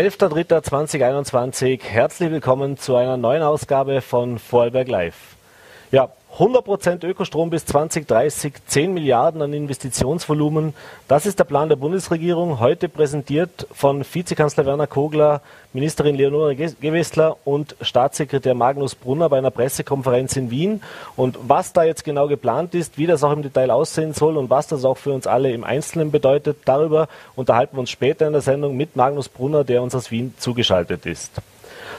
11.03.2021. Herzlich willkommen zu einer neuen Ausgabe von Vorarlberg Live. Ja, 100% Ökostrom bis 2030, 10 Milliarden an Investitionsvolumen. Das ist der Plan der Bundesregierung, heute präsentiert von Vizekanzler Werner Kogler, Ministerin Leonore Gewessler und Staatssekretär Magnus Brunner bei einer Pressekonferenz in Wien. Und was da jetzt genau geplant ist, wie das auch im Detail aussehen soll und was das auch für uns alle im Einzelnen bedeutet, darüber unterhalten wir uns später in der Sendung mit Magnus Brunner, der uns aus Wien zugeschaltet ist.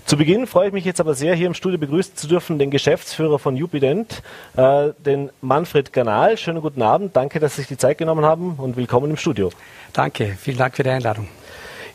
Zu Beginn freue ich mich jetzt aber sehr, hier im Studio begrüßen zu dürfen den Geschäftsführer von Jupident, äh, den Manfred Ganal. Schönen guten Abend. Danke, dass Sie sich die Zeit genommen haben und willkommen im Studio. Danke, vielen Dank für die Einladung.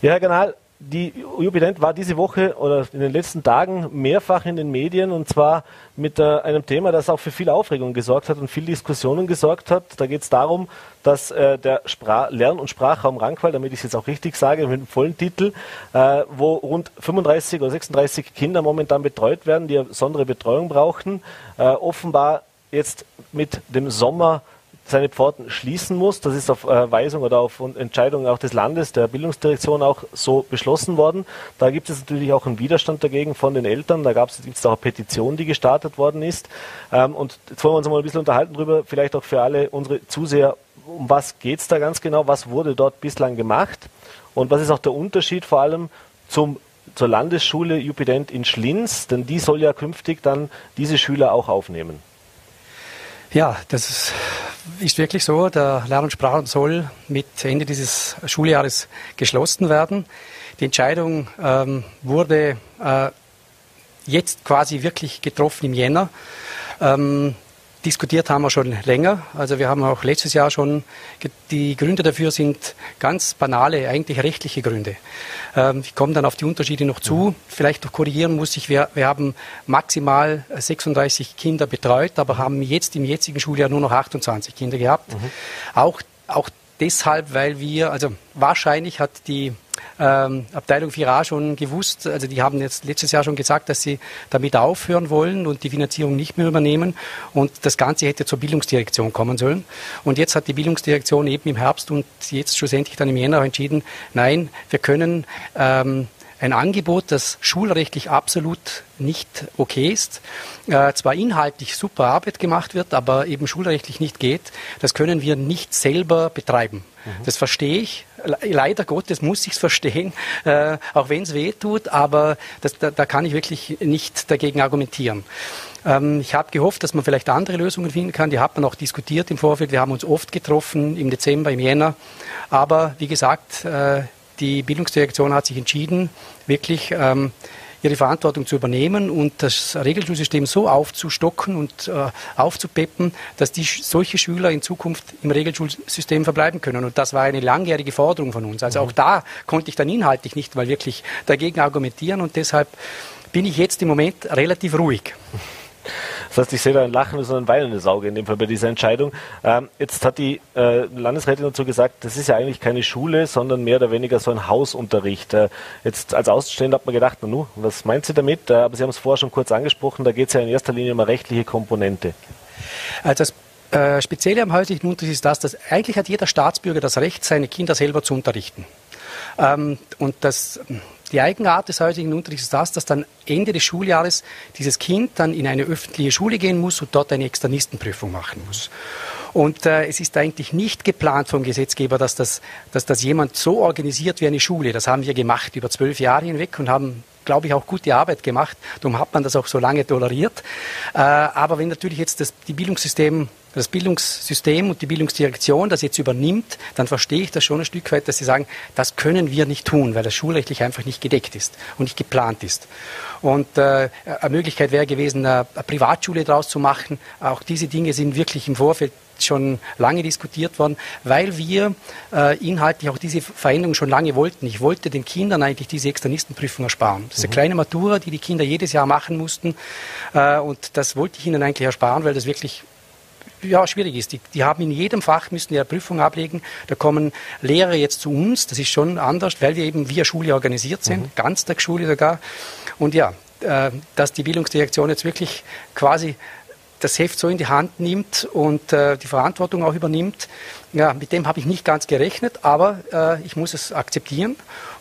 Ja, Herr Ganal, die Jubiläent war diese Woche oder in den letzten Tagen mehrfach in den Medien und zwar mit äh, einem Thema, das auch für viel Aufregung gesorgt hat und viel Diskussionen gesorgt hat. Da geht es darum, dass äh, der Spra Lern- und Sprachraum Rankwald, damit ich es jetzt auch richtig sage, mit dem vollen Titel, äh, wo rund 35 oder 36 Kinder momentan betreut werden, die besondere Betreuung brauchen, äh, offenbar jetzt mit dem Sommer seine Pforten schließen muss. Das ist auf äh, Weisung oder auf Entscheidung auch des Landes, der Bildungsdirektion auch so beschlossen worden. Da gibt es natürlich auch einen Widerstand dagegen von den Eltern. Da gab es auch eine Petition, die gestartet worden ist. Ähm, und jetzt wollen wir uns mal ein bisschen unterhalten darüber, vielleicht auch für alle unsere Zuseher, um was geht es da ganz genau, was wurde dort bislang gemacht und was ist auch der Unterschied vor allem zum zur Landesschule Jupident in Schlins, denn die soll ja künftig dann diese Schüler auch aufnehmen. Ja, das ist ist wirklich so. Der Lern- und Sprachraum soll mit Ende dieses Schuljahres geschlossen werden. Die Entscheidung ähm, wurde äh, jetzt quasi wirklich getroffen im Jänner. Ähm, Diskutiert haben wir schon länger. Also wir haben auch letztes Jahr schon, die Gründe dafür sind ganz banale, eigentlich rechtliche Gründe. Ähm, ich komme dann auf die Unterschiede noch zu. Mhm. Vielleicht noch korrigieren muss ich, wir, wir haben maximal 36 Kinder betreut, aber haben jetzt im jetzigen Schuljahr nur noch 28 Kinder gehabt. Mhm. Auch, auch deshalb, weil wir, also wahrscheinlich hat die ähm, Abteilung 4a schon gewusst, also die haben jetzt letztes Jahr schon gesagt, dass sie damit aufhören wollen und die Finanzierung nicht mehr übernehmen und das Ganze hätte zur Bildungsdirektion kommen sollen. Und jetzt hat die Bildungsdirektion eben im Herbst und jetzt schlussendlich dann im Jänner entschieden, nein, wir können ähm, ein Angebot, das schulrechtlich absolut nicht okay ist, äh, zwar inhaltlich super Arbeit gemacht wird, aber eben schulrechtlich nicht geht, das können wir nicht selber betreiben. Mhm. Das verstehe ich. Leider Gottes muss ich es verstehen, äh, auch wenn es weh tut, aber das, da, da, kann ich wirklich nicht dagegen argumentieren. Ähm, ich habe gehofft, dass man vielleicht andere Lösungen finden kann. Die hat man auch diskutiert im Vorfeld. Wir haben uns oft getroffen im Dezember, im Jänner. Aber wie gesagt, äh, die Bildungsdirektion hat sich entschieden, wirklich ähm, ihre Verantwortung zu übernehmen und das Regelschulsystem so aufzustocken und äh, aufzupeppen, dass die, solche Schüler in Zukunft im Regelschulsystem verbleiben können. Und das war eine langjährige Forderung von uns. Also auch da konnte ich dann inhaltlich nicht mal wirklich dagegen argumentieren und deshalb bin ich jetzt im Moment relativ ruhig. Das heißt, ich sehe da ein lachendes und ein weinendes Auge in dem Fall bei dieser Entscheidung. Ähm, jetzt hat die äh, Landesrätin dazu gesagt, das ist ja eigentlich keine Schule, sondern mehr oder weniger so ein Hausunterricht. Äh, jetzt als Außenstehender hat man gedacht, na nu, was meint sie damit? Äh, aber Sie haben es vorher schon kurz angesprochen, da geht es ja in erster Linie um eine rechtliche Komponente. Also das äh, Spezielle am häuslichen Unterricht ist das, dass eigentlich hat jeder Staatsbürger das Recht, seine Kinder selber zu unterrichten. Ähm, und das die Eigenart des heutigen Unterrichts ist das, dass dann Ende des Schuljahres dieses Kind dann in eine öffentliche Schule gehen muss und dort eine Externistenprüfung machen muss. Und äh, es ist eigentlich nicht geplant vom Gesetzgeber, dass das, dass das jemand so organisiert wie eine Schule. Das haben wir gemacht über zwölf Jahre hinweg und haben glaube ich, auch gute Arbeit gemacht. Darum hat man das auch so lange toleriert. Äh, aber wenn natürlich jetzt das die Bildungssystem das Bildungssystem und die Bildungsdirektion das jetzt übernimmt, dann verstehe ich das schon ein Stück weit, dass sie sagen, das können wir nicht tun, weil das schulrechtlich einfach nicht gedeckt ist und nicht geplant ist. Und äh, eine Möglichkeit wäre gewesen, eine, Privatschule daraus zu machen. Auch diese Dinge sind wirklich im Vorfeld schon lange diskutiert worden, weil wir äh, inhaltlich auch diese Veränderung schon lange wollten. Ich wollte den Kindern eigentlich diese Externistenprüfung ersparen. Das ist eine mhm. kleine Matura, die die Kinder jedes Jahr machen mussten. Äh, und das wollte ich ihnen eigentlich ersparen, weil das wirklich ja, schwierig ist. Die, die, haben in jedem Fach müssen die eine Prüfung ablegen. Da kommen Lehrer jetzt zu uns. Das ist schon anders, weil wir eben via Schule organisiert sind, mhm. Ganztagsschule sogar. Und ja, äh, dass die Bildungsdirektion jetzt wirklich quasi das Heft so in die Hand nimmt und äh, die Verantwortung auch übernimmt, ja, mit dem habe ich nicht ganz gerechnet, aber äh, ich muss es akzeptieren.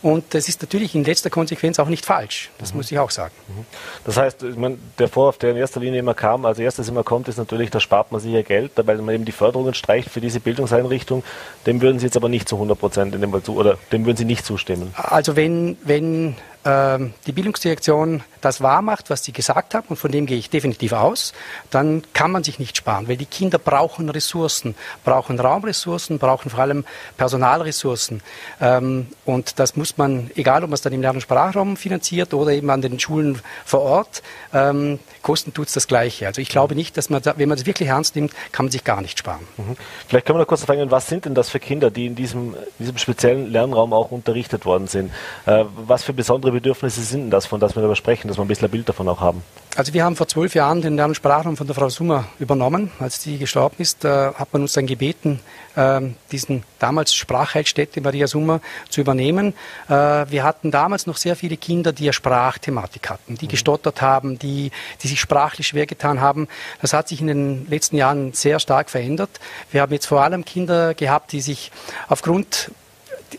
Und das ist natürlich in letzter Konsequenz auch nicht falsch. Das mhm. muss ich auch sagen. Mhm. Das heißt, meine, der Vorwurf, der in erster Linie immer kam, als erstes immer kommt, ist natürlich, da spart man sich ja Geld, weil man eben die Förderungen streicht für diese Bildungseinrichtung. Dem würden Sie jetzt aber nicht zu 100 Prozent in dem Fall zu, oder dem würden Sie nicht zustimmen. Also wenn, wenn ähm, die Bildungsdirektion das wahrmacht, was sie gesagt haben, und von dem gehe ich definitiv aus, dann kann man sich nicht sparen, weil die Kinder brauchen Ressourcen, brauchen Raumressourcen, brauchen vor allem Personalressourcen. Ähm, und das muss man, egal ob man es dann im Lern- und Sprachraum finanziert oder eben an den Schulen vor Ort, ähm, kosten tut es das Gleiche. Also ich glaube nicht, dass man, da, wenn man das wirklich ernst nimmt, kann man sich gar nicht sparen. Mhm. Vielleicht können wir noch kurz fragen, was sind denn das für Kinder, die in diesem, diesem speziellen Lernraum auch unterrichtet worden sind? Äh, was für besondere Bedürfnisse sind denn das, von das wir darüber sprechen, dass wir ein bisschen ein Bild davon auch haben? Also wir haben vor zwölf Jahren den Lern- und Sprachraum von der Frau Summer übernommen. Als die gestorben ist, äh, hat man uns dann gebeten, äh, diesen damals Sprachheilstätte Maria Summer zu übernehmen. Äh, wir hatten damals noch sehr viele Kinder, die ja Sprachthematik hatten, die mhm. gestottert haben, die, die sich sprachlich schwer getan haben. Das hat sich in den letzten Jahren sehr stark verändert. Wir haben jetzt vor allem Kinder gehabt, die sich aufgrund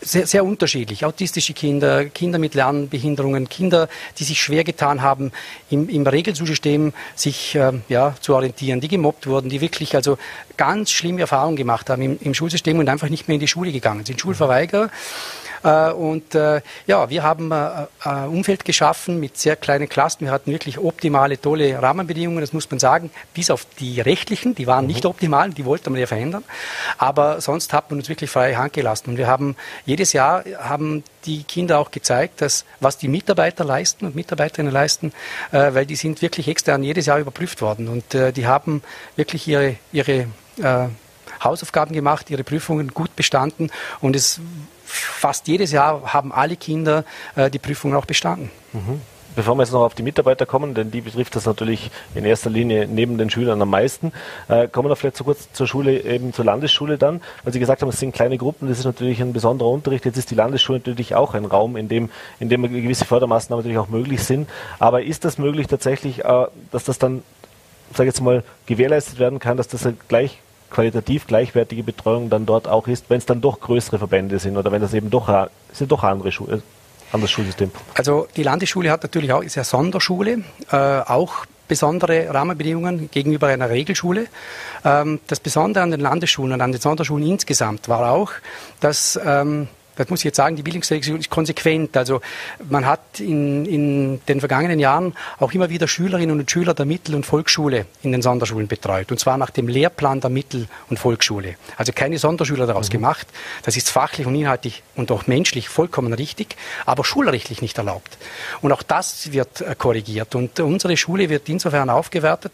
sehr, sehr unterschiedlich. Autistische Kinder, Kinder mit Lernbehinderungen, Kinder, die sich schwer getan haben, im, im Regelschulsystem sich äh, ja, zu orientieren, die gemobbt wurden, die wirklich also ganz schlimme Erfahrungen gemacht haben im, im Schulsystem und einfach nicht mehr in die Schule gegangen sind. Schulverweigerer. Äh, und äh, ja, wir haben äh, ein Umfeld geschaffen mit sehr kleinen Klassen. Wir hatten wirklich optimale, tolle Rahmenbedingungen, das muss man sagen, bis auf die rechtlichen, die waren mhm. nicht optimal, die wollte man ja verändern. Aber sonst hat man uns wirklich freie Hand gelassen. Und wir haben jedes Jahr haben die Kinder auch gezeigt, dass was die Mitarbeiter leisten und Mitarbeiterinnen leisten, äh, weil die sind wirklich extern jedes Jahr überprüft worden und äh, die haben wirklich ihre, ihre äh, Hausaufgaben gemacht, ihre Prüfungen gut bestanden und es fast jedes Jahr haben alle Kinder äh, die Prüfungen auch bestanden. Mhm. Bevor wir jetzt noch auf die Mitarbeiter kommen, denn die betrifft das natürlich in erster Linie neben den Schülern am meisten, äh, kommen wir vielleicht so kurz zur Schule, eben zur Landesschule dann, weil Sie gesagt haben, es sind kleine Gruppen, das ist natürlich ein besonderer Unterricht. Jetzt ist die Landesschule natürlich auch ein Raum, in dem, in dem gewisse Fördermaßnahmen natürlich auch möglich sind. Aber ist das möglich tatsächlich, äh, dass das dann, sage ich jetzt mal, gewährleistet werden kann, dass das gleich qualitativ gleichwertige Betreuung dann dort auch ist, wenn es dann doch größere Verbände sind oder wenn das eben doch, sind doch andere Schulen. Anderes Schulsystem. Also die Landesschule hat natürlich auch, ist ja Sonderschule, äh, auch besondere Rahmenbedingungen gegenüber einer Regelschule. Ähm, das Besondere an den Landesschulen und an den Sonderschulen insgesamt war auch, dass ähm, das muss ich jetzt sagen, die Bildungsdirektion ist konsequent. Also man hat in, in den vergangenen Jahren auch immer wieder Schülerinnen und Schüler der Mittel- und Volksschule in den Sonderschulen betreut. Und zwar nach dem Lehrplan der Mittel- und Volksschule. Also keine Sonderschüler daraus mhm. gemacht. Das ist fachlich und inhaltlich und auch menschlich vollkommen richtig, aber schulrechtlich nicht erlaubt. Und auch das wird äh, korrigiert. Und unsere Schule wird insofern aufgewertet,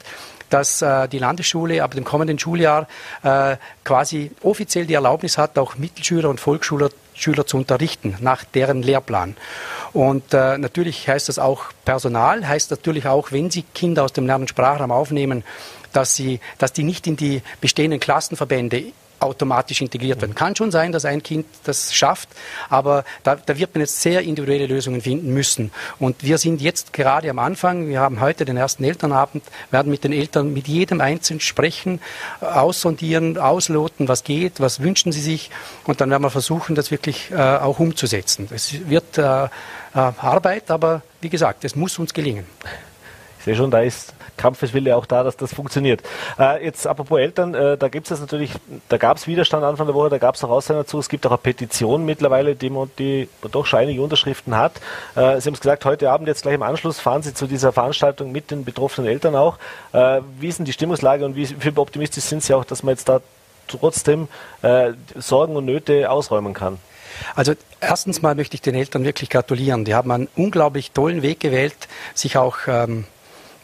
dass äh, die Landesschule ab dem kommenden Schuljahr äh, quasi offiziell die Erlaubnis hat, auch Mittelschüler und Volksschüler Schüler zu unterrichten nach deren Lehrplan. Und äh, natürlich heißt das auch Personal, heißt natürlich auch, wenn Sie Kinder aus dem Lern- und Sprachraum aufnehmen, dass, sie, dass die nicht in die bestehenden Klassenverbände automatisch integriert werden. Kann schon sein, dass ein Kind das schafft, aber da, da, wird man jetzt sehr individuelle Lösungen finden müssen. Und wir sind jetzt gerade am Anfang, wir haben heute den ersten Elternabend, werden mit den Eltern mit jedem Einzelnen sprechen, aussondieren, ausloten, was geht, was wünschen sie sich und dann werden wir versuchen, das wirklich äh, auch umzusetzen. Es wird äh, äh, Arbeit, aber wie gesagt, es muss uns gelingen. Ich sehe schon, da ist Kampfeswille auch da, dass das funktioniert. Äh, jetzt apropos Eltern, äh, da gibt es natürlich, da gab es Widerstand Anfang der Woche, da gab es auch Aussagen dazu. Es gibt auch eine Petition mittlerweile, die, die doch schon einige Unterschriften hat. Äh, Sie haben es gesagt, heute Abend jetzt gleich im Anschluss fahren Sie zu dieser Veranstaltung mit den betroffenen Eltern auch. Äh, wie ist denn die Stimmungslage und wie, wie optimistisch sind Sie auch, dass man jetzt da trotzdem äh, Sorgen und Nöte ausräumen kann? Also erstens mal möchte ich den Eltern wirklich gratulieren. Die haben einen unglaublich tollen Weg gewählt, sich auch ähm,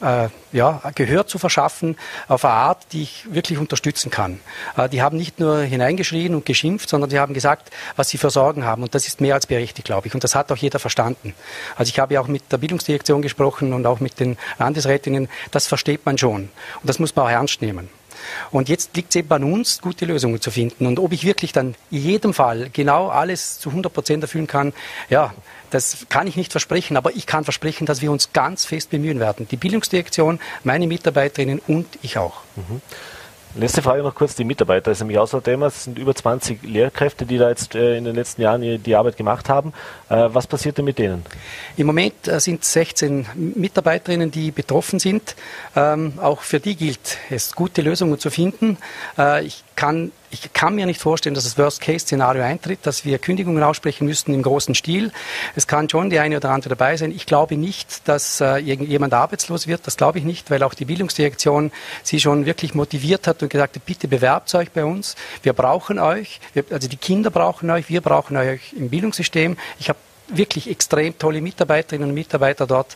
äh, ja, Gehör zu verschaffen auf eine Art, die ich wirklich unterstützen kann. Äh, die haben nicht nur hineingeschrien und geschimpft, sondern die haben gesagt, was sie für Sorgen haben. Und das ist mehr als berechtigt, glaube ich. Und das hat auch jeder verstanden. Also ich habe ja auch mit der Bildungsdirektion gesprochen und auch mit den Landesrätinnen. Das versteht man schon. Und das muss man auch ernst nehmen. Und jetzt liegt es eben an uns, gute Lösungen zu finden. Und ob ich wirklich dann in jedem Fall genau alles zu 100 Prozent erfüllen kann, ja, das kann ich nicht versprechen, aber ich kann versprechen, dass wir uns ganz fest bemühen werden. Die Bildungsdirektion, meine Mitarbeiterinnen und ich auch. Mhm. Letzte Frage noch kurz, die Mitarbeiter ist nämlich auch so ein Thema. Es sind über 20 Lehrkräfte, die da jetzt äh, in den letzten Jahren die Arbeit gemacht haben. Äh, was passiert denn mit denen? Im Moment äh, sind 16 Mitarbeiterinnen, die betroffen sind. Ähm, auch für die gilt es, gute Lösungen zu finden. Ich kann ich kann mir nicht vorstellen, dass das Worst-Case-Szenario eintritt, dass wir Kündigungen aussprechen müssten im großen Stil. Es kann schon die eine oder andere dabei sein. Ich glaube nicht, dass äh, jemand arbeitslos wird. Das glaube ich nicht, weil auch die Bildungsdirektion sie schon wirklich motiviert hat und gesagt hat, bitte bewerbt euch bei uns. Wir brauchen euch. Wir, also die Kinder brauchen euch. Wir brauchen euch im Bildungssystem. Ich habe wirklich extrem tolle Mitarbeiterinnen und Mitarbeiter dort,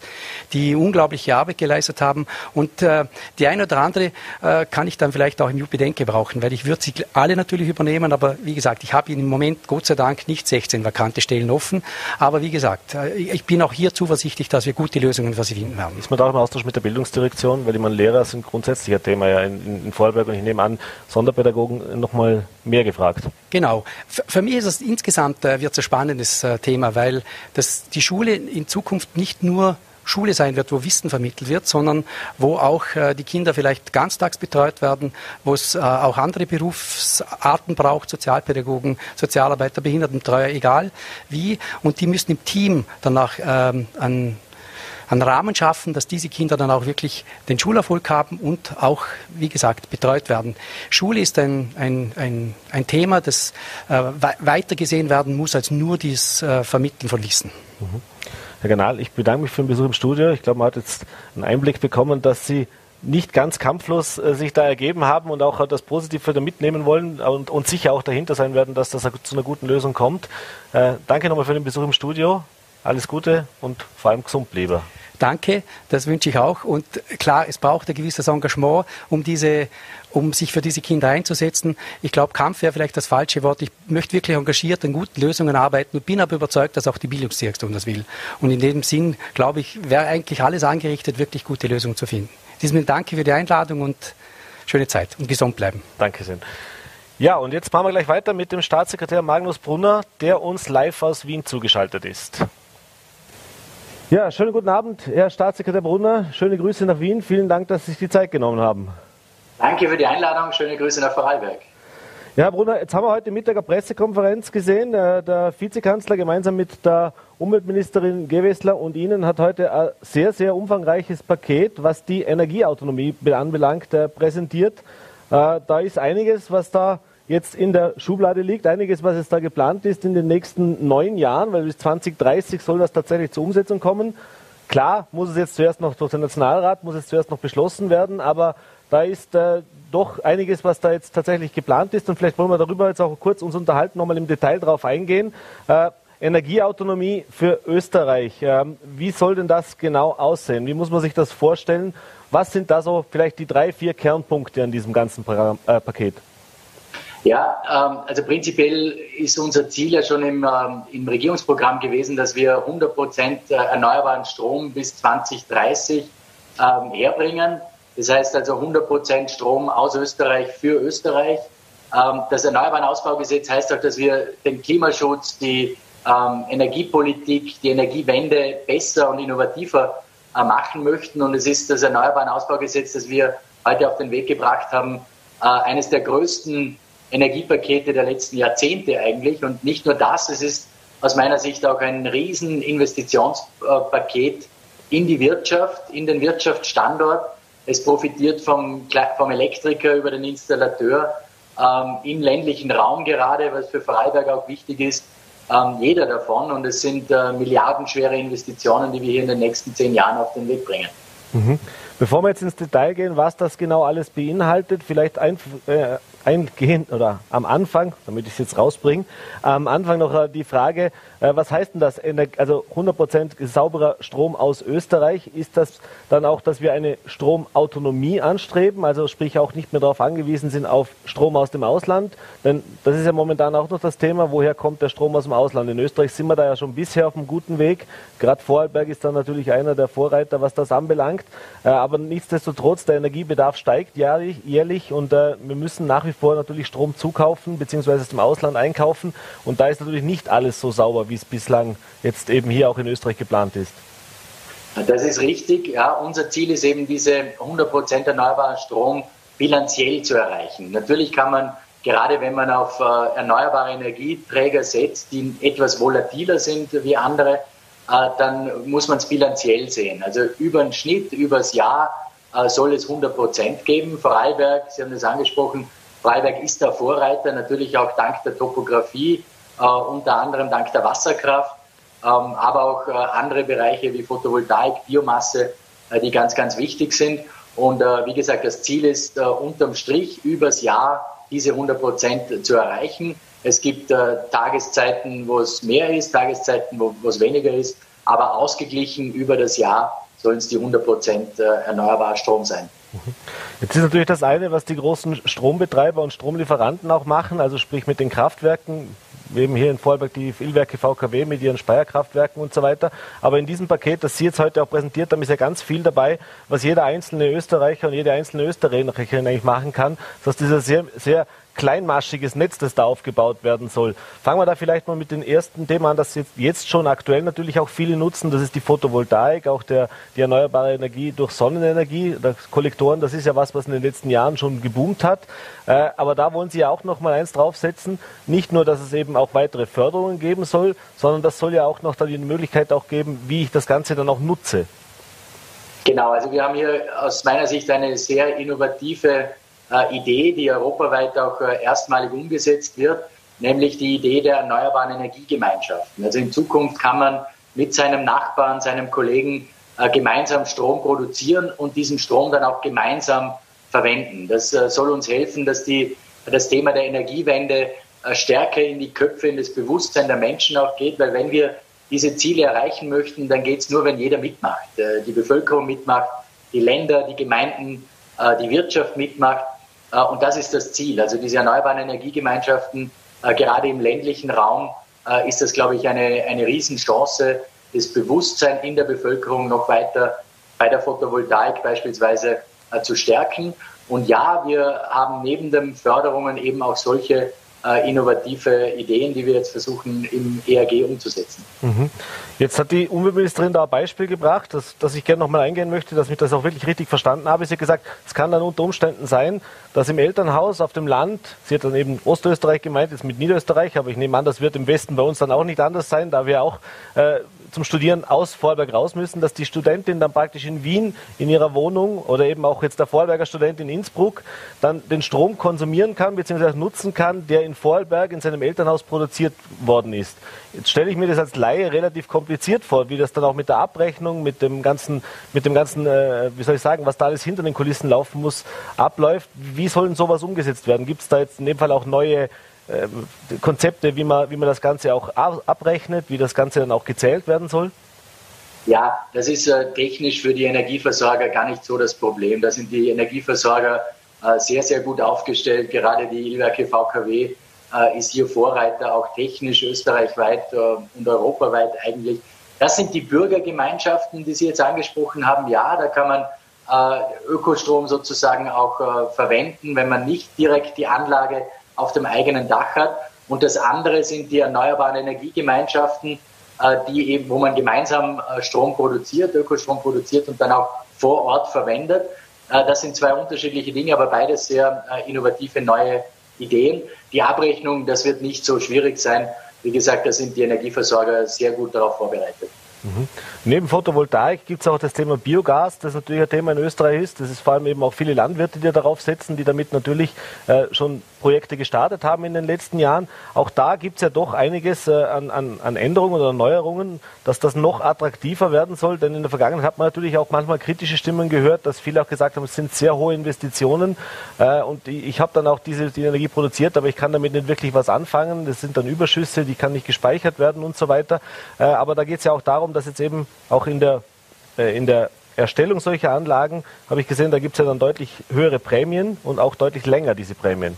die unglaubliche Arbeit geleistet haben. Und äh, die eine oder andere äh, kann ich dann vielleicht auch im Jubiläum gebrauchen, weil ich würde sie alle natürlich übernehmen, aber wie gesagt, ich habe im Moment Gott sei Dank nicht 16 vakante Stellen offen. Aber wie gesagt, äh, ich bin auch hier zuversichtlich, dass wir gute Lösungen für sie finden werden. Ist man da auch im Austausch mit der Bildungsdirektion, weil ich meine, Lehrer sind grundsätzlich ein Thema ja in, in Vorarlberg und ich nehme an, Sonderpädagogen nochmal mehr gefragt. Genau. Für, für mich ist es insgesamt äh, wird ein spannendes äh, Thema, weil dass die Schule in Zukunft nicht nur Schule sein wird, wo Wissen vermittelt wird, sondern wo auch äh, die Kinder vielleicht ganztags betreut werden, wo es äh, auch andere Berufsarten braucht, Sozialpädagogen, Sozialarbeiter, Behindertenbetreuer, egal wie. Und die müssen im Team danach ähm, an einen Rahmen schaffen, dass diese Kinder dann auch wirklich den Schulerfolg haben und auch, wie gesagt, betreut werden. Schule ist ein, ein, ein, ein Thema, das äh, weiter gesehen werden muss als nur das äh, Vermitteln von Wissen. Mhm. Herr Ganal, ich bedanke mich für den Besuch im Studio. Ich glaube, man hat jetzt einen Einblick bekommen, dass Sie nicht ganz kampflos äh, sich da ergeben haben und auch das Positive mitnehmen wollen und, und, sicher auch dahinter sein werden, dass das zu einer guten Lösung kommt. Äh, danke nochmal für den Besuch im Studio. Alles Gute und vor allem gesund bleiben. Danke, das wünsche ich auch. Und klar, es braucht ein gewisses Engagement, um diese, um sich für diese Kinder einzusetzen. Ich glaube, Kampf wäre vielleicht das falsche Wort. Ich möchte wirklich engagiert an guten Lösungen arbeiten und bin aber überzeugt, dass auch die Bildungsdirektion das will. Und in dem Sinn, glaube ich, wäre eigentlich alles angerichtet, wirklich gute Lösungen zu finden. Diesem danke für die Einladung und schöne Zeit und gesund bleiben. Danke sehr. Ja, und jetzt machen wir gleich weiter mit dem Staatssekretär Magnus Brunner, der uns live aus Wien zugeschaltet ist. Ja, schönen guten Abend, Herr Staatssekretär Brunner. Schöne Grüße nach Wien. Vielen Dank, dass Sie sich die Zeit genommen haben. Danke für die Einladung. Schöne Grüße nach Vorarlberg. Ja, Herr Brunner, jetzt haben wir heute Mittag eine Pressekonferenz gesehen. Äh, der Vizekanzler gemeinsam mit der Umweltministerin Gewessler und Ihnen hat heute ein sehr, sehr umfangreiches Paket, was die Energieautonomie anbelangt, äh, präsentiert. Äh, da ist einiges, was da jetzt in der Schublade liegt. Einiges, was jetzt da geplant ist in den nächsten neun Jahren, weil bis 2030 soll das tatsächlich zur Umsetzung kommen. Klar, muss es jetzt zuerst noch durch den Nationalrat, muss es zuerst noch beschlossen werden, aber da ist äh, doch einiges, was da jetzt tatsächlich geplant ist und vielleicht wollen wir darüber jetzt auch kurz uns unterhalten, nochmal im Detail drauf eingehen. Äh, Energieautonomie für Österreich. Ähm, wie soll denn das genau aussehen? Wie muss man sich das vorstellen? Was sind da so vielleicht die drei, vier Kernpunkte an diesem ganzen äh, Paket? Ja, ähm, also prinzipiell ist unser Ziel ja schon im, ähm, im Regierungsprogramm gewesen, dass wir 100 Prozent äh, erneuerbaren Strom bis 2030 ähm, herbringen. Das heißt also 100 Prozent Strom aus Österreich für Österreich. Das Erneuerbaren Ausbaugesetz heißt auch, dass wir den Klimaschutz, die Energiepolitik, die Energiewende besser und innovativer äh, machen möchten. Und es ist das Erneuerbaren Ausbaugesetz, das wir heute auf den Weg gebracht haben, äh, eines der größten Energiepakete der letzten Jahrzehnte eigentlich. Und nicht nur das, es ist aus meiner Sicht auch ein riesen Investitionspaket in die Wirtschaft, in den Wirtschaftsstandort. Es profitiert vom, vom Elektriker über den Installateur ähm, im ländlichen Raum gerade, was für Freiberg auch wichtig ist, ähm, jeder davon. Und es sind äh, milliardenschwere Investitionen, die wir hier in den nächsten zehn Jahren auf den Weg bringen. Mhm. Bevor wir jetzt ins Detail gehen, was das genau alles beinhaltet, vielleicht ein, äh, eingehen oder am Anfang, damit ich es jetzt rausbringe, am Anfang noch äh, die Frage, äh, was heißt denn das? Also 100% sauberer Strom aus Österreich. Ist das dann auch, dass wir eine Stromautonomie anstreben? Also sprich auch nicht mehr darauf angewiesen sind auf Strom aus dem Ausland? Denn das ist ja momentan auch noch das Thema, woher kommt der Strom aus dem Ausland? In Österreich sind wir da ja schon bisher auf einem guten Weg. Gerade Vorarlberg ist da natürlich einer der Vorreiter, was das anbelangt. Äh, aber nichtsdestotrotz, der Energiebedarf steigt jährlich, jährlich und wir müssen nach wie vor natürlich Strom zukaufen bzw. aus dem Ausland einkaufen. Und da ist natürlich nicht alles so sauber, wie es bislang jetzt eben hier auch in Österreich geplant ist. Das ist richtig. Ja, unser Ziel ist eben, diese 100% erneuerbaren Strom bilanziell zu erreichen. Natürlich kann man, gerade wenn man auf äh, erneuerbare Energieträger setzt, die etwas volatiler sind wie andere, äh, dann muss man es bilanziell sehen. Also über den Schnitt, übers Jahr äh, soll es 100% geben. Vorarlberg, Sie haben das angesprochen, Freiberg ist der Vorreiter, natürlich auch dank der Topografie, äh, unter anderem dank der Wasserkraft, ähm, aber auch äh, andere Bereiche wie Photovoltaik, Biomasse, äh, die ganz, ganz wichtig sind. Und äh, wie gesagt, das Ziel ist äh, unterm Strich übers Jahr diese 100 Prozent zu erreichen. Es gibt äh, Tageszeiten, wo es mehr ist, Tageszeiten, wo, wo es weniger ist, aber ausgeglichen über das Jahr sollen es die 100 Prozent erneuerbarer Strom sein. Jetzt ist natürlich das eine, was die großen Strombetreiber und Stromlieferanten auch machen, also sprich mit den Kraftwerken, eben hier in Vorarlberg die Illwerke VKW mit ihren Speierkraftwerken und so weiter. Aber in diesem Paket, das Sie jetzt heute auch präsentiert haben, ist ja ganz viel dabei, was jeder einzelne Österreicher und jede einzelne Österreicherin eigentlich machen kann. Das heißt, dieser sehr, sehr kleinmaschiges Netz, das da aufgebaut werden soll. Fangen wir da vielleicht mal mit den ersten Themen an, das jetzt, schon aktuell natürlich auch viele nutzen. Das ist die Photovoltaik, auch der, die erneuerbare Energie durch Sonnenenergie, Kollektoren. Das ist ja was, was in den letzten Jahren schon geboomt hat. Äh, aber da wollen Sie ja auch noch mal eins draufsetzen. Nicht nur, dass es eben auch weitere Förderungen geben soll, sondern das soll ja auch noch dann die Möglichkeit auch geben, wie ich das Ganze dann auch nutze. Genau, also wir haben hier aus meiner Sicht eine sehr innovative Idee, die europaweit auch äh, erstmalig umgesetzt wird, nämlich die Idee der erneuerbaren Energiegemeinschaften. Also in Zukunft kann man mit seinem Nachbarn, seinem Kollegen äh, gemeinsam Strom produzieren und diesen Strom dann auch gemeinsam verwenden. Das soll uns helfen, dass die, das Thema der Energiewende stärker in die Köpfe, in das Bewusstsein der Menschen auch geht, weil wenn wir diese Ziele erreichen möchten, dann geht es nur, wenn jeder mitmacht. Die Bevölkerung mitmacht, die Länder, die Gemeinden, die Wirtschaft mitmacht. Äh, und das ist das Ziel. Also diese erneuerbaren Energiegemeinschaften, äh, gerade im ländlichen Raum, äh, ist das, glaube ich, eine, eine Riesenchance, das Bewusstsein in der Bevölkerung noch weiter bei der Photovoltaik beispielsweise zu stärken. Und ja, wir haben neben den Förderungen eben auch solche innovative Ideen, die wir jetzt versuchen im ERG umzusetzen. Mhm. Jetzt hat die Umweltministerin da ein Beispiel gebracht, das, das ich gerne nochmal eingehen möchte, dass ich das auch wirklich richtig verstanden habe. Sie hat gesagt, es kann dann unter Umständen sein, dass im Elternhaus auf dem Land, sie hat dann eben Ostösterreich gemeint, jetzt mit Niederösterreich, aber ich nehme an, das wird im Westen bei uns dann auch nicht anders sein, da wir auch äh, zum Studieren aus Vorarlberg raus müssen, dass die Studentin dann praktisch in Wien in ihrer Wohnung oder eben auch jetzt der Vorarlberger Student in Innsbruck dann den Strom konsumieren kann bzw. nutzen kann, der in Vorarlberg in seinem Elternhaus produziert worden ist. Jetzt stelle ich mir das als Laie relativ kompliziert vor, wie das dann auch mit der Abrechnung, mit dem ganzen, mit dem ganzen, äh, wie soll ich sagen, was da alles hinter den Kulissen laufen muss, abläuft. Wie soll sowas umgesetzt werden? Gibt es da jetzt in dem Fall auch neue Konzepte, wie man, wie man das Ganze auch abrechnet, wie das Ganze dann auch gezählt werden soll? Ja, das ist äh, technisch für die Energieversorger gar nicht so das Problem. Da sind die Energieversorger äh, sehr, sehr gut aufgestellt. Gerade die Ilwerke VKW äh, ist hier Vorreiter, auch technisch österreichweit äh, und europaweit eigentlich. Das sind die Bürgergemeinschaften, die Sie jetzt angesprochen haben. Ja, da kann man äh, Ökostrom sozusagen auch verwenden, wenn man nicht direkt die Anlage auf dem eigenen Dach hat. Und das andere sind die erneuerbaren Energiegemeinschaften, äh, die eben, wo man gemeinsam äh, Strom produziert, Ökostrom produziert und dann auch vor Ort verwendet. Äh, das sind zwei unterschiedliche Dinge, aber beides sehr innovative neue Ideen. Die Abrechnung, das wird nicht so schwierig sein. Wie gesagt, da sind die Energieversorger sehr gut darauf vorbereitet. Mhm. Neben Photovoltaik gibt es auch das Thema Biogas, das natürlich ein Thema in Österreich ist. Das ist vor allem eben auch viele Landwirte, die darauf setzen, die damit natürlich äh, schon Projekte gestartet haben in den letzten Jahren. Auch da gibt es ja doch einiges äh, an, an, an, Änderungen oder Neuerungen, dass das noch attraktiver werden soll. Denn in der Vergangenheit hat man natürlich auch manchmal kritische Stimmen gehört, dass viele auch gesagt haben, es sind sehr hohe Investitionen. Äh, und ich, ich habe dann auch diese die Energie produziert, aber ich kann damit nicht wirklich was anfangen. Das sind dann Überschüsse, die kann nicht gespeichert werden und so weiter. Äh, aber da geht es ja auch darum, dass jetzt eben auch in der, äh, in der Erstellung solcher Anlagen, habe ich gesehen, da gibt es ja dann deutlich höhere Prämien und auch deutlich länger diese Prämien.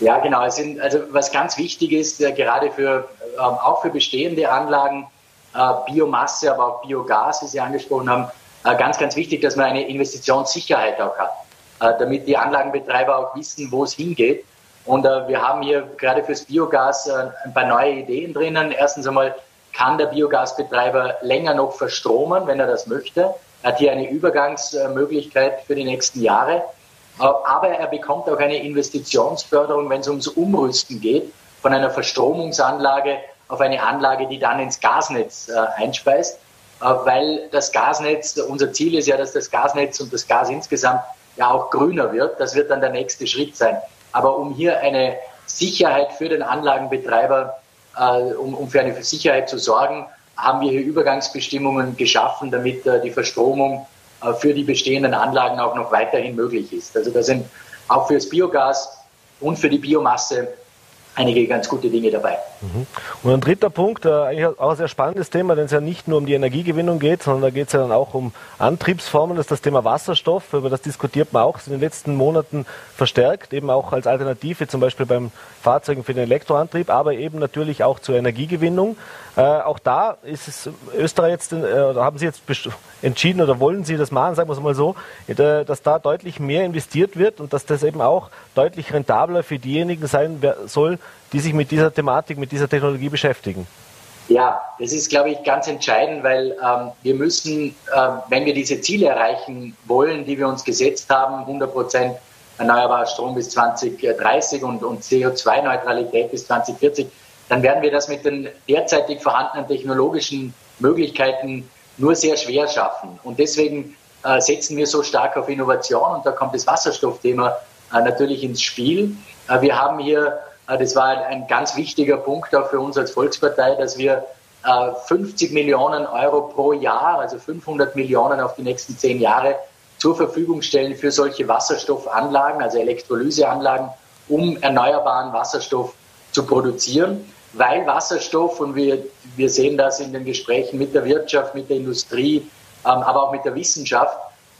Ja, genau. Also, was ganz wichtig ist, äh, gerade für, ähm, auch für bestehende Anlagen, äh, Biomasse, aber auch Biogas, wie Sie angesprochen haben, äh, ganz, ganz wichtig, dass man eine Investitionssicherheit auch hat, äh, damit die Anlagenbetreiber auch wissen, wo es hingeht. Und äh, wir haben hier gerade fürs Biogas äh, ein paar neue Ideen drinnen. Erstens einmal kann der Biogasbetreiber länger noch verstromen, wenn er das möchte. Er hat hier eine Übergangsmöglichkeit für die nächsten Jahre. Aber er bekommt auch eine Investitionsförderung, wenn es ums Umrüsten geht, von einer Verstromungsanlage auf eine Anlage, die dann ins Gasnetz äh, einspeist. Äh, weil das Gasnetz, unser Ziel ist ja, dass das Gasnetz und das Gas insgesamt ja auch grüner wird. Das wird dann der nächste Schritt sein. Aber um hier eine Sicherheit für den Anlagenbetreiber äh, um, um für eine Sicherheit zu sorgen, haben wir hier Übergangsbestimmungen geschaffen, damit äh, die Verstromung äh, für die bestehenden Anlagen auch noch weiterhin möglich ist. Also da sind auch für das Biogas und für die Biomasse einige ganz gute Dinge dabei. Mhm. Und ein dritter Punkt, äh, eigentlich auch ein sehr spannendes Thema, denn es ja nicht nur um die Energiegewinnung geht, sondern da geht es ja dann auch um Antriebsformen, das ist das Thema Wasserstoff, über das diskutiert man auch in den letzten Monaten verstärkt, eben auch als Alternative zum Beispiel beim Fahrzeugen für den Elektroantrieb, aber eben natürlich auch zur Energiegewinnung. Äh, auch da ist es Österreich jetzt, äh, haben Sie jetzt entschieden oder wollen Sie das machen, sagen wir es mal so, äh, dass da deutlich mehr investiert wird und dass das eben auch deutlich rentabler für diejenigen sein soll, die sich mit dieser Thematik, mit dieser Technologie beschäftigen. Ja, das ist, glaube ich, ganz entscheidend, weil ähm, wir müssen, äh, wenn wir diese Ziele erreichen wollen, die wir uns gesetzt haben, 100 Prozent erneuerbarer Strom bis 2030 und, und CO2-Neutralität bis 2040, dann werden wir das mit den derzeitig vorhandenen technologischen Möglichkeiten nur sehr schwer schaffen. Und deswegen äh, setzen wir so stark auf Innovation und da kommt das Wasserstoffthema äh, natürlich ins Spiel. Äh, wir haben hier, das war ein ganz wichtiger Punkt auch für uns als Volkspartei, dass wir 50 äh, Millionen Euro pro Jahr, also 500 Millionen auf die nächsten zehn Jahre zur Verfügung stellen für solche Wasserstoffanlagen, also Elektrolyseanlagen, um erneuerbaren Wasserstoff zu produzieren. Weil Wasserstoff, und wir, wir sehen das in den Gesprächen mit der Wirtschaft, mit der Industrie, ähm, aber auch mit der Wissenschaft,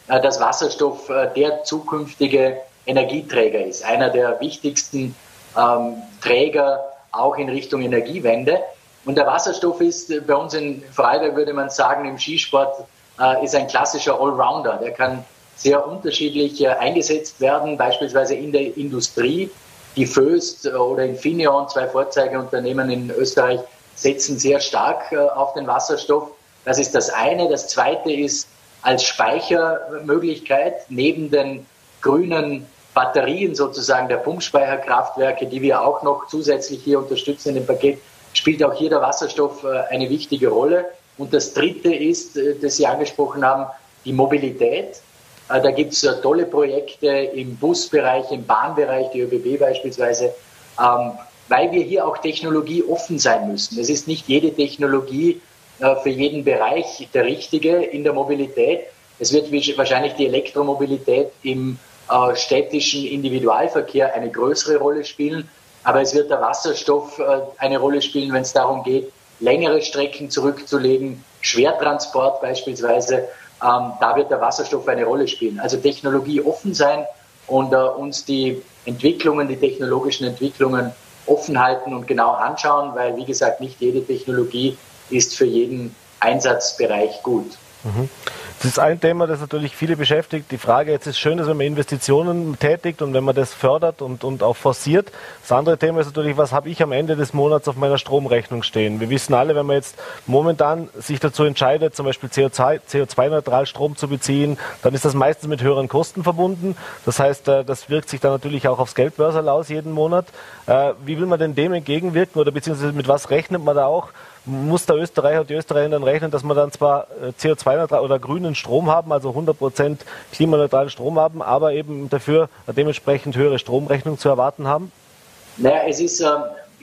äh, dass Wasserstoff äh, der zukünftige Energieträger ist, einer der wichtigsten ähm, Träger auch in Richtung Energiewende. Und der Wasserstoff ist äh, bei uns in Freiberg, würde man sagen, im Skisport, äh, ist ein klassischer Allrounder. Der kann sehr unterschiedlich äh, eingesetzt werden, beispielsweise in der Industrie, die Föst oder Infineon, zwei Vorzeigeunternehmen in Österreich, setzen sehr stark äh, auf den Wasserstoff. Das ist das eine. Das zweite ist als Speichermöglichkeit neben den grünen Batterien sozusagen der Pumpspeicherkraftwerke, die wir auch noch zusätzlich hier unterstützen in dem Paket, spielt auch hier der Wasserstoff äh, eine wichtige Rolle. Und das Dritte ist, äh, das Sie angesprochen haben, die Mobilität. Äh, da gibt es tolle Projekte im Busbereich, im Bahnbereich, die ÖBB beispielsweise, ähm, weil wir hier auch Technologie offen sein müssen. Es ist nicht jede Technologie für jeden Bereich der richtige in der Mobilität. Es wird wahrscheinlich die Elektromobilität im städtischen Individualverkehr eine größere Rolle spielen, aber es wird der Wasserstoff eine Rolle spielen, wenn es darum geht, längere Strecken zurückzulegen, Schwertransport beispielsweise. Ähm, da wird der Wasserstoff eine Rolle spielen. Also Technologie offen sein und äh, uns die Entwicklungen, die technologischen Entwicklungen offen halten und genau anschauen, weil, wie gesagt, nicht jede Technologie ist für jeden Einsatzbereich gut. Mhm. Das ist ein Thema, das natürlich viele beschäftigt. Die Frage jetzt ist schön, dass wenn man Investitionen tätigt und wenn man das fördert und, und auch forciert. Das andere Thema ist natürlich, was habe ich am Ende des Monats auf meiner Stromrechnung stehen? Wir wissen alle, wenn man jetzt momentan sich dazu entscheidet, zum Beispiel CO2-neutral Strom zu beziehen, dann ist das meistens mit höheren Kosten verbunden. Das heißt, äh, das wirkt sich dann natürlich auch aufs Geldbörserl aus jeden Monat. Äh, wie will man denn dem entgegenwirken oder beziehungsweise mit was rechnet man da auch? Muss der Österreicher und die Österreicher dann rechnen, dass wir dann zwar äh, CO2 oder grünen Strom haben, also 100% klimaneutralen Strom haben, aber eben dafür dementsprechend höhere Stromrechnung zu erwarten haben? Naja, es ist äh,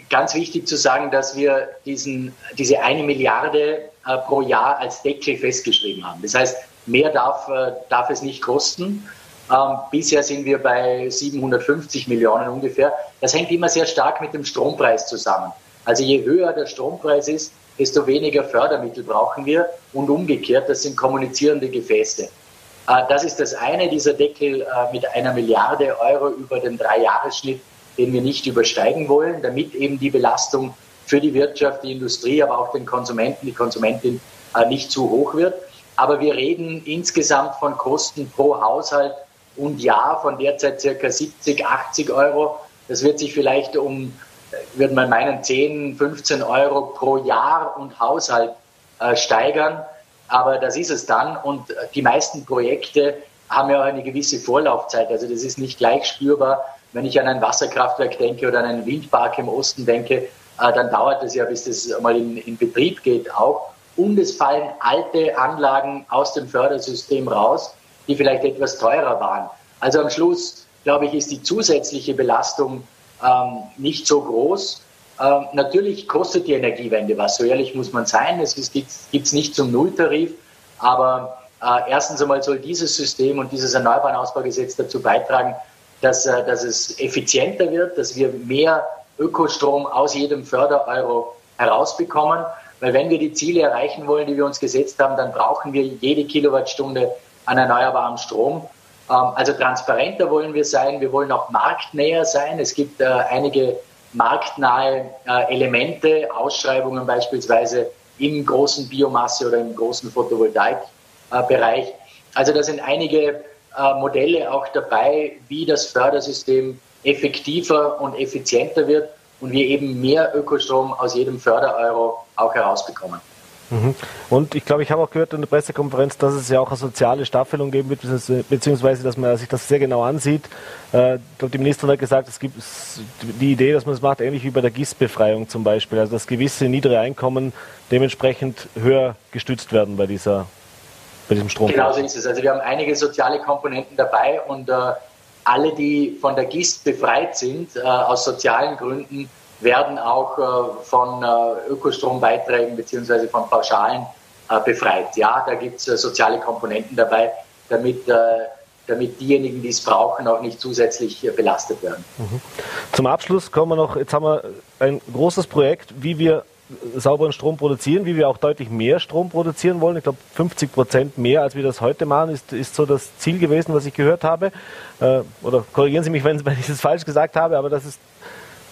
ganz wichtig zu sagen, dass wir diesen, diese eine Milliarde äh, pro Jahr als Deckel festgeschrieben haben. Das heißt, mehr darf, äh, darf es nicht kosten. Ähm, bisher sind wir bei 750 Millionen ungefähr. Das hängt immer sehr stark mit dem Strompreis zusammen. Also je höher der Strompreis ist, desto weniger Fördermittel brauchen wir und umgekehrt, das sind kommunizierende Gefäße. Äh, das ist das eine, dieser Deckel äh, mit einer Milliarde Euro über den Dreijahresschnitt, den wir nicht übersteigen wollen, damit eben die Belastung für die Wirtschaft, die Industrie, aber auch den Konsumenten, die Konsumentin äh, nicht zu hoch wird. Aber wir reden insgesamt von Kosten pro Haushalt und Jahr von derzeit circa 70, 80 Euro. Das wird sich vielleicht um würde man meinen, 10, 15 Euro pro Jahr und Haushalt äh, steigern. Aber das ist es dann. Und äh, die meisten Projekte haben ja auch eine gewisse Vorlaufzeit. Also das ist nicht gleich spürbar. Wenn ich an ein Wasserkraftwerk denke oder an einen Windpark im Osten denke, äh, dann dauert es ja, bis das mal in, in Betrieb geht auch. Und es fallen alte Anlagen aus dem Fördersystem raus, die vielleicht etwas teurer waren. Also am Schluss, glaube ich, ist die zusätzliche Belastung ähm, nicht so groß. Ähm, natürlich kostet die Energiewende was, so ehrlich muss man sein. Es gibt es nicht zum Nulltarif, aber äh, erstens einmal soll dieses System und dieses Erneuerbaren Ausbaugesetz dazu beitragen, dass, äh, dass es effizienter wird, dass wir mehr Ökostrom aus jedem Fördereuro herausbekommen. Weil wenn wir die Ziele erreichen wollen, die wir uns gesetzt haben, dann brauchen wir jede Kilowattstunde an erneuerbarem Strom. Ähm, also transparenter wollen wir sein, wir wollen auch marktnäher sein. Es gibt äh, einige marktnahe äh, Elemente, Ausschreibungen beispielsweise im großen Biomasse oder im großen Photovoltaikbereich. Also da sind einige äh, Modelle auch dabei, wie das Fördersystem effektiver und effizienter wird und wir eben mehr Ökostrom aus jedem Fördereuro auch herausbekommen. Mhm. Und ich glaube, ich habe auch gehört in der Pressekonferenz, dass es ja auch eine soziale Staffelung geben wird, beziehungsweise dass man sich das sehr genau ansieht. Äh, die Ministerin hat gesagt, es gibt die Idee, dass man es macht, ähnlich wie bei der GIS-Befreiung zum Beispiel, also dass gewisse niedere Einkommen dementsprechend höher gestützt werden bei dieser bei diesem Strom. Genau so ist es. Also wir haben einige soziale Komponenten dabei und äh, alle, die von der GIS befreit sind, äh, aus sozialen Gründen, werden auch äh, von äh, Ökostrombeiträgen bzw. von Pauschalen äh, befreit. Ja, da gibt es soziale Komponenten dabei, damit damit diejenigen, die es brauchen, auch nicht zusätzlich belastet werden. Mhm. Zum Abschluss kommen wir noch, jetzt haben wir ein großes Projekt, wie wir sauberen Strom produzieren, wie wir auch deutlich mehr Strom produzieren wollen. Ich glaube, 50 Prozent mehr, als wir das heute machen, ist, ist so das Ziel gewesen, was ich gehört habe. Oder korrigieren Sie mich, wenn ich es falsch gesagt habe, aber das ist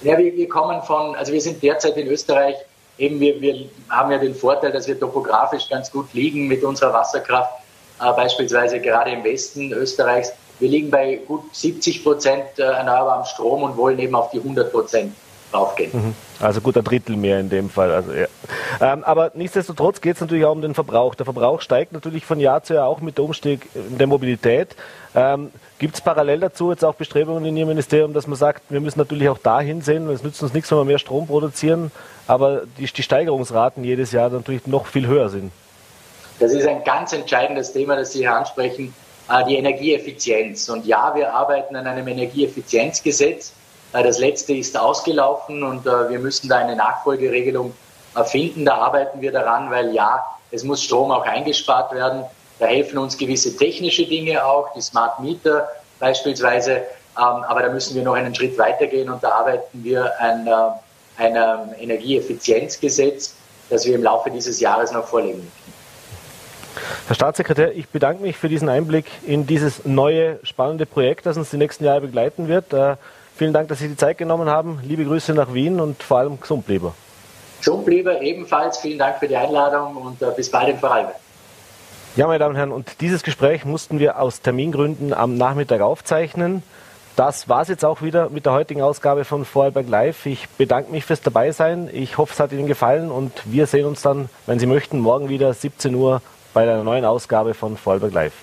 ja, wir, wir kommen von, also wir sind derzeit in Österreich, eben wir, wir haben ja den Vorteil, dass wir topografisch ganz gut liegen mit unserer Wasserkraft, äh, beispielsweise gerade im Westen Österreichs. Wir liegen bei gut 70 Prozent äh, erneuerbarem Strom und wollen eben auf die 100 Prozent raufgehen. Mhm. Also gut ein Drittel mehr in dem Fall. Also, ja. ähm, aber nichtsdestotrotz geht es natürlich auch um den Verbrauch. Der Verbrauch steigt natürlich von Jahr zu Jahr auch mit dem Umstieg der Mobilität. Ähm, Gibt es parallel dazu jetzt auch Bestrebungen in Ihrem Ministerium, dass man sagt, wir müssen natürlich auch dahin sehen, es nützt uns nichts, wenn wir mehr Strom produzieren, aber die, die Steigerungsraten jedes Jahr natürlich noch viel höher sind? Das ist ein ganz entscheidendes Thema, das Sie hier ansprechen, äh, die Energieeffizienz. Und ja, wir arbeiten an einem Energieeffizienzgesetz. Äh, das letzte ist ausgelaufen und äh, wir müssen da eine Nachfolgeregelung finden. Da arbeiten wir daran, weil ja, es muss Strom auch eingespart werden. Da helfen uns gewisse technische Dinge auch, die Smart Meter beispielsweise. Ähm, aber da müssen wir noch einen Schritt weitergehen und da arbeiten wir an äh, einem Energieeffizienzgesetz, das wir im Laufe dieses Jahres noch vorlegen möchten. Herr Staatssekretär, ich bedanke mich für diesen Einblick in dieses neue, spannende Projekt, das uns die nächsten Jahre begleiten wird. Vielen Dank, dass Sie die Zeit genommen haben. Liebe Grüße nach Wien und vor allem gesund bleiben. Gesund bleiben ebenfalls. Vielen Dank für die Einladung und äh, bis bald in Vorarlberg. Ja, meine Damen und Herren, und dieses Gespräch mussten wir aus Termingründen am Nachmittag aufzeichnen. Das war es jetzt auch wieder mit der heutigen Ausgabe von Vorarlberg Live. Ich bedanke mich fürs Dabeisein. Ich hoffe, es hat Ihnen gefallen und wir sehen uns dann, wenn Sie möchten, morgen wieder 17 Uhr bei einer neuen Ausgabe von Vorarlberg Live.